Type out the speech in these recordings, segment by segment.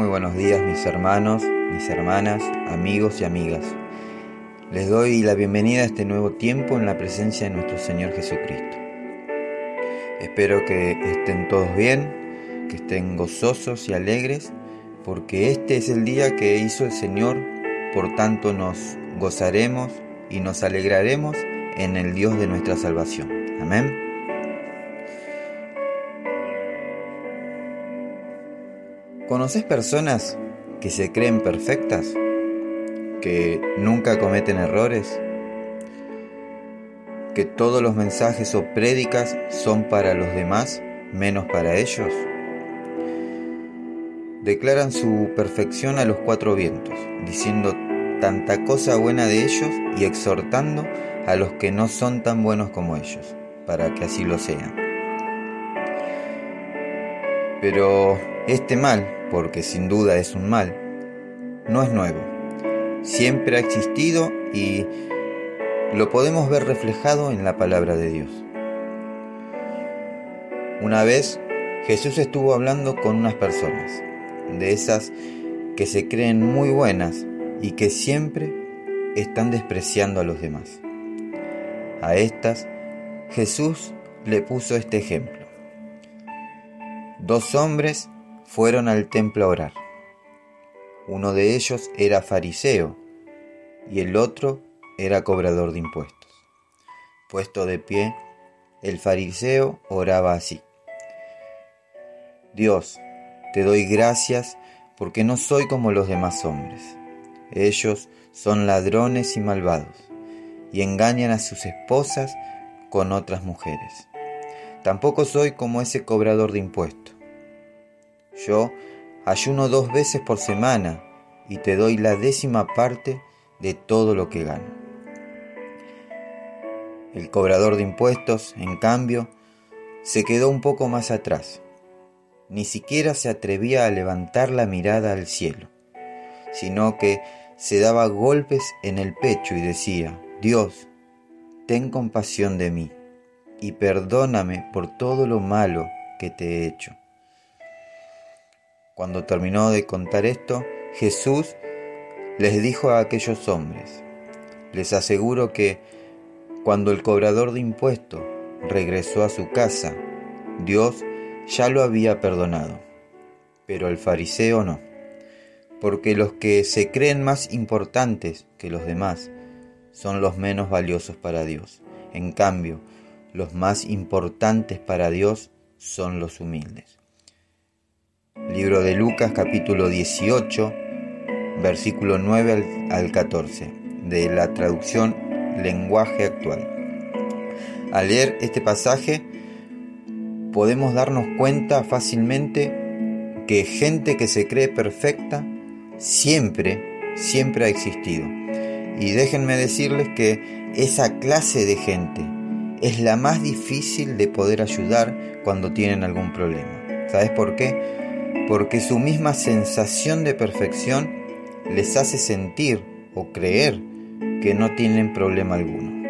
Muy buenos días mis hermanos, mis hermanas, amigos y amigas. Les doy la bienvenida a este nuevo tiempo en la presencia de nuestro Señor Jesucristo. Espero que estén todos bien, que estén gozosos y alegres, porque este es el día que hizo el Señor, por tanto nos gozaremos y nos alegraremos en el Dios de nuestra salvación. Amén. ¿Conoces personas que se creen perfectas? ¿Que nunca cometen errores? ¿Que todos los mensajes o prédicas son para los demás menos para ellos? Declaran su perfección a los cuatro vientos, diciendo tanta cosa buena de ellos y exhortando a los que no son tan buenos como ellos, para que así lo sean. Pero este mal porque sin duda es un mal, no es nuevo. Siempre ha existido y lo podemos ver reflejado en la palabra de Dios. Una vez Jesús estuvo hablando con unas personas, de esas que se creen muy buenas y que siempre están despreciando a los demás. A estas Jesús le puso este ejemplo. Dos hombres fueron al templo a orar. Uno de ellos era fariseo y el otro era cobrador de impuestos. Puesto de pie, el fariseo oraba así. Dios, te doy gracias porque no soy como los demás hombres. Ellos son ladrones y malvados y engañan a sus esposas con otras mujeres. Tampoco soy como ese cobrador de impuestos. Yo ayuno dos veces por semana y te doy la décima parte de todo lo que gano. El cobrador de impuestos, en cambio, se quedó un poco más atrás. Ni siquiera se atrevía a levantar la mirada al cielo, sino que se daba golpes en el pecho y decía, Dios, ten compasión de mí y perdóname por todo lo malo que te he hecho. Cuando terminó de contar esto, Jesús les dijo a aquellos hombres, les aseguro que cuando el cobrador de impuestos regresó a su casa, Dios ya lo había perdonado, pero el fariseo no, porque los que se creen más importantes que los demás son los menos valiosos para Dios. En cambio, los más importantes para Dios son los humildes. Libro de Lucas capítulo 18, versículo 9 al, 14, de la traducción lenguaje actual. Al leer este pasaje podemos darnos cuenta fácilmente que gente que se cree perfecta siempre, siempre ha existido. Y déjenme decirles que esa clase de gente es la más difícil de poder ayudar cuando tienen algún problema. ¿Sabes por qué? porque su misma sensación de perfección les hace sentir o creer que no tienen problema alguno.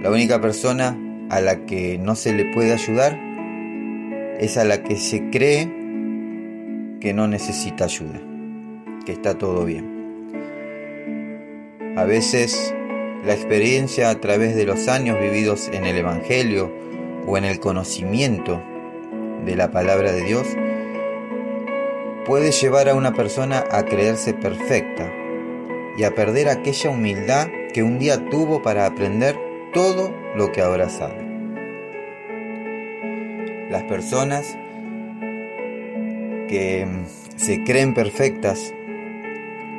La única persona a la que no se le puede ayudar es a la que se cree que no necesita ayuda, que está todo bien. A veces la experiencia a través de los años vividos en el Evangelio o en el conocimiento de la palabra de Dios puede llevar a una persona a creerse perfecta y a perder aquella humildad que un día tuvo para aprender todo lo que ahora sabe. Las personas que se creen perfectas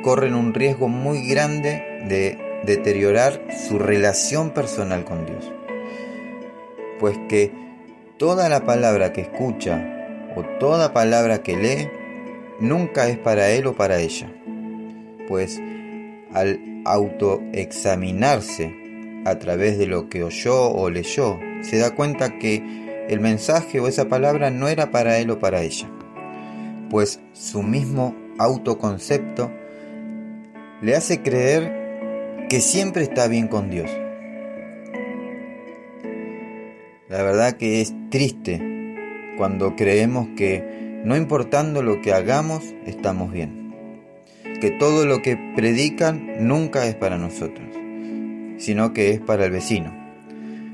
corren un riesgo muy grande de deteriorar su relación personal con Dios. Pues que toda la palabra que escucha o toda palabra que lee nunca es para él o para ella, pues al autoexaminarse a través de lo que oyó o leyó, se da cuenta que el mensaje o esa palabra no era para él o para ella, pues su mismo autoconcepto le hace creer que siempre está bien con Dios. La verdad que es triste cuando creemos que no importando lo que hagamos, estamos bien. Que todo lo que predican nunca es para nosotros, sino que es para el vecino.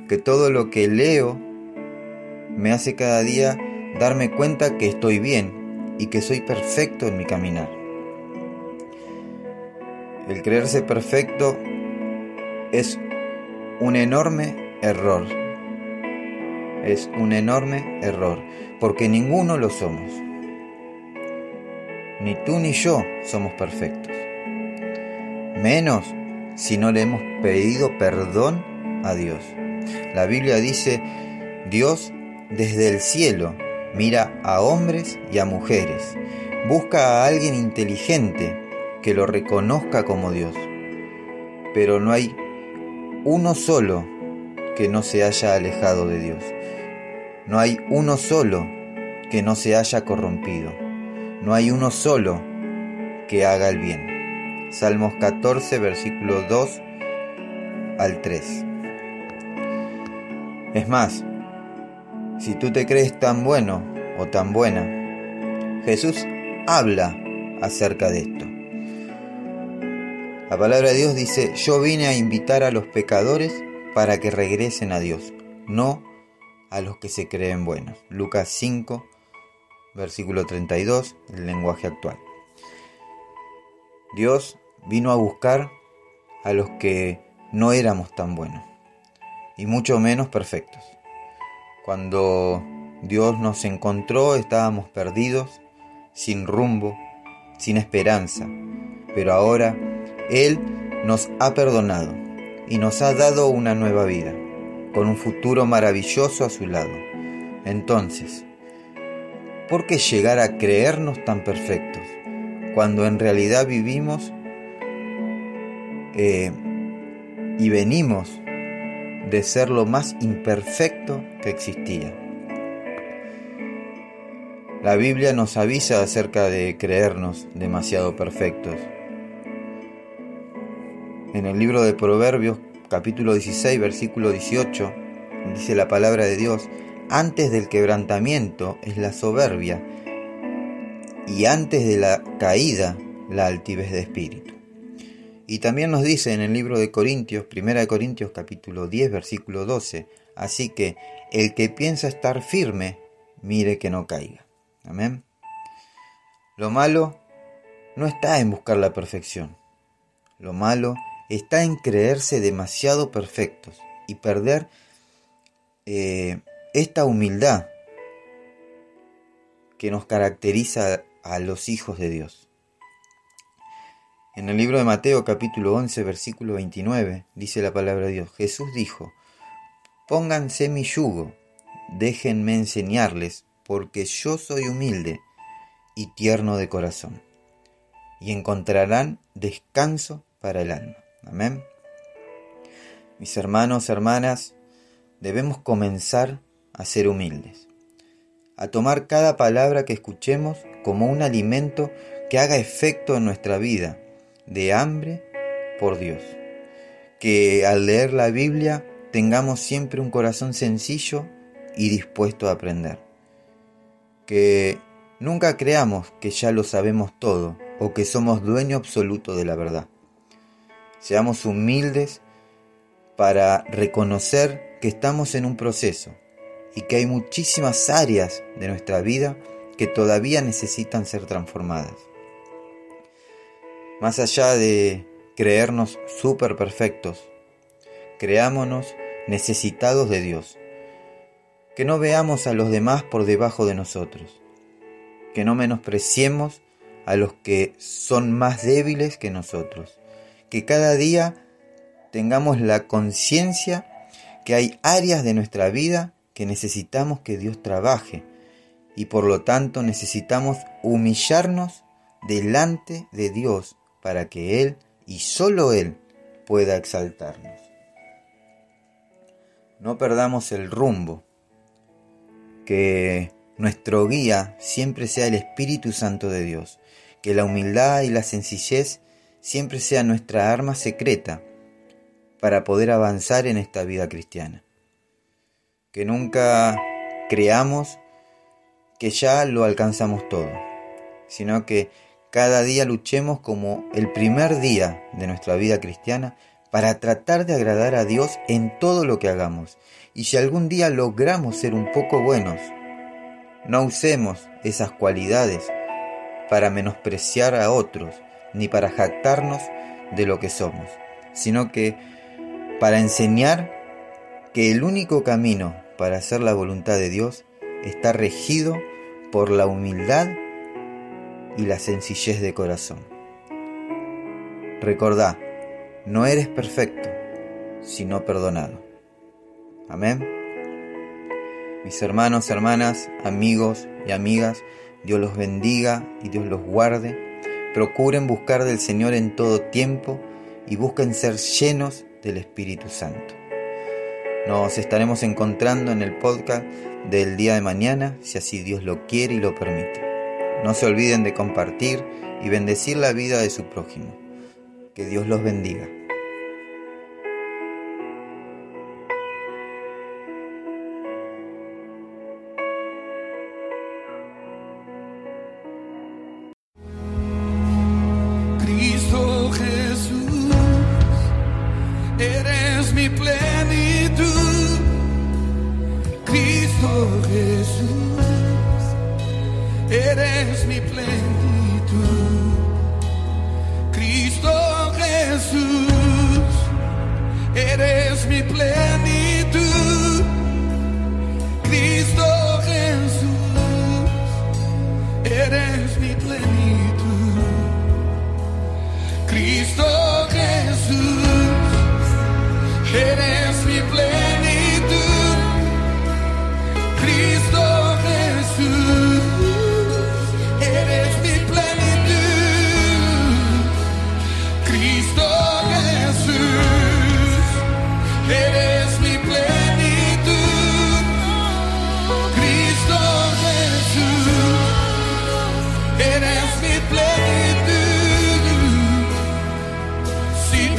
Que todo lo que leo me hace cada día darme cuenta que estoy bien y que soy perfecto en mi caminar. El creerse perfecto es un enorme error. Es un enorme error, porque ninguno lo somos. Ni tú ni yo somos perfectos. Menos si no le hemos pedido perdón a Dios. La Biblia dice, Dios desde el cielo mira a hombres y a mujeres, busca a alguien inteligente que lo reconozca como Dios. Pero no hay uno solo que no se haya alejado de Dios. No hay uno solo que no se haya corrompido. No hay uno solo que haga el bien. Salmos 14, versículo 2 al 3. Es más, si tú te crees tan bueno o tan buena, Jesús habla acerca de esto. La palabra de Dios dice, yo vine a invitar a los pecadores para que regresen a Dios, no a los que se creen buenos. Lucas 5, versículo 32, el lenguaje actual. Dios vino a buscar a los que no éramos tan buenos y mucho menos perfectos. Cuando Dios nos encontró estábamos perdidos, sin rumbo, sin esperanza, pero ahora él nos ha perdonado y nos ha dado una nueva vida, con un futuro maravilloso a su lado. Entonces, ¿por qué llegar a creernos tan perfectos cuando en realidad vivimos eh, y venimos de ser lo más imperfecto que existía? La Biblia nos avisa acerca de creernos demasiado perfectos en el libro de Proverbios, capítulo 16, versículo 18, dice la palabra de Dios, antes del quebrantamiento es la soberbia y antes de la caída la altivez de espíritu. Y también nos dice en el libro de Corintios, 1 Corintios capítulo 10, versículo 12, así que el que piensa estar firme, mire que no caiga. Amén. Lo malo no está en buscar la perfección. Lo malo está en creerse demasiado perfectos y perder eh, esta humildad que nos caracteriza a los hijos de Dios. En el libro de Mateo capítulo 11 versículo 29 dice la palabra de Dios, Jesús dijo, pónganse mi yugo, déjenme enseñarles, porque yo soy humilde y tierno de corazón, y encontrarán descanso para el alma. Amén. Mis hermanos, hermanas, debemos comenzar a ser humildes, a tomar cada palabra que escuchemos como un alimento que haga efecto en nuestra vida de hambre por Dios. Que al leer la Biblia tengamos siempre un corazón sencillo y dispuesto a aprender. Que nunca creamos que ya lo sabemos todo o que somos dueño absoluto de la verdad Seamos humildes para reconocer que estamos en un proceso y que hay muchísimas áreas de nuestra vida que todavía necesitan ser transformadas. Más allá de creernos súper perfectos, creámonos necesitados de Dios. Que no veamos a los demás por debajo de nosotros. Que no menospreciemos a los que son más débiles que nosotros que cada día tengamos la conciencia que hay áreas de nuestra vida que necesitamos que Dios trabaje. Y por lo tanto necesitamos humillarnos delante de Dios para que Él y solo Él pueda exaltarnos. No perdamos el rumbo, que nuestro guía siempre sea el Espíritu Santo de Dios, que la humildad y la sencillez siempre sea nuestra arma secreta para poder avanzar en esta vida cristiana. Que nunca creamos que ya lo alcanzamos todo, sino que cada día luchemos como el primer día de nuestra vida cristiana para tratar de agradar a Dios en todo lo que hagamos. Y si algún día logramos ser un poco buenos, no usemos esas cualidades para menospreciar a otros, ni para jactarnos de lo que somos, sino que para enseñar que el único camino para hacer la voluntad de Dios está regido por la humildad y la sencillez de corazón. Recordá, no eres perfecto, sino perdonado. Amén. Mis hermanos, hermanas, amigos y amigas, Dios los bendiga y Dios los guarde. Procuren buscar del Señor en todo tiempo y busquen ser llenos del Espíritu Santo. Nos estaremos encontrando en el podcast del día de mañana, si así Dios lo quiere y lo permite. No se olviden de compartir y bendecir la vida de su prójimo. Que Dios los bendiga. Jesús, eres mi plenitud. Cristo Jesús, eres mi plenitud. Cristo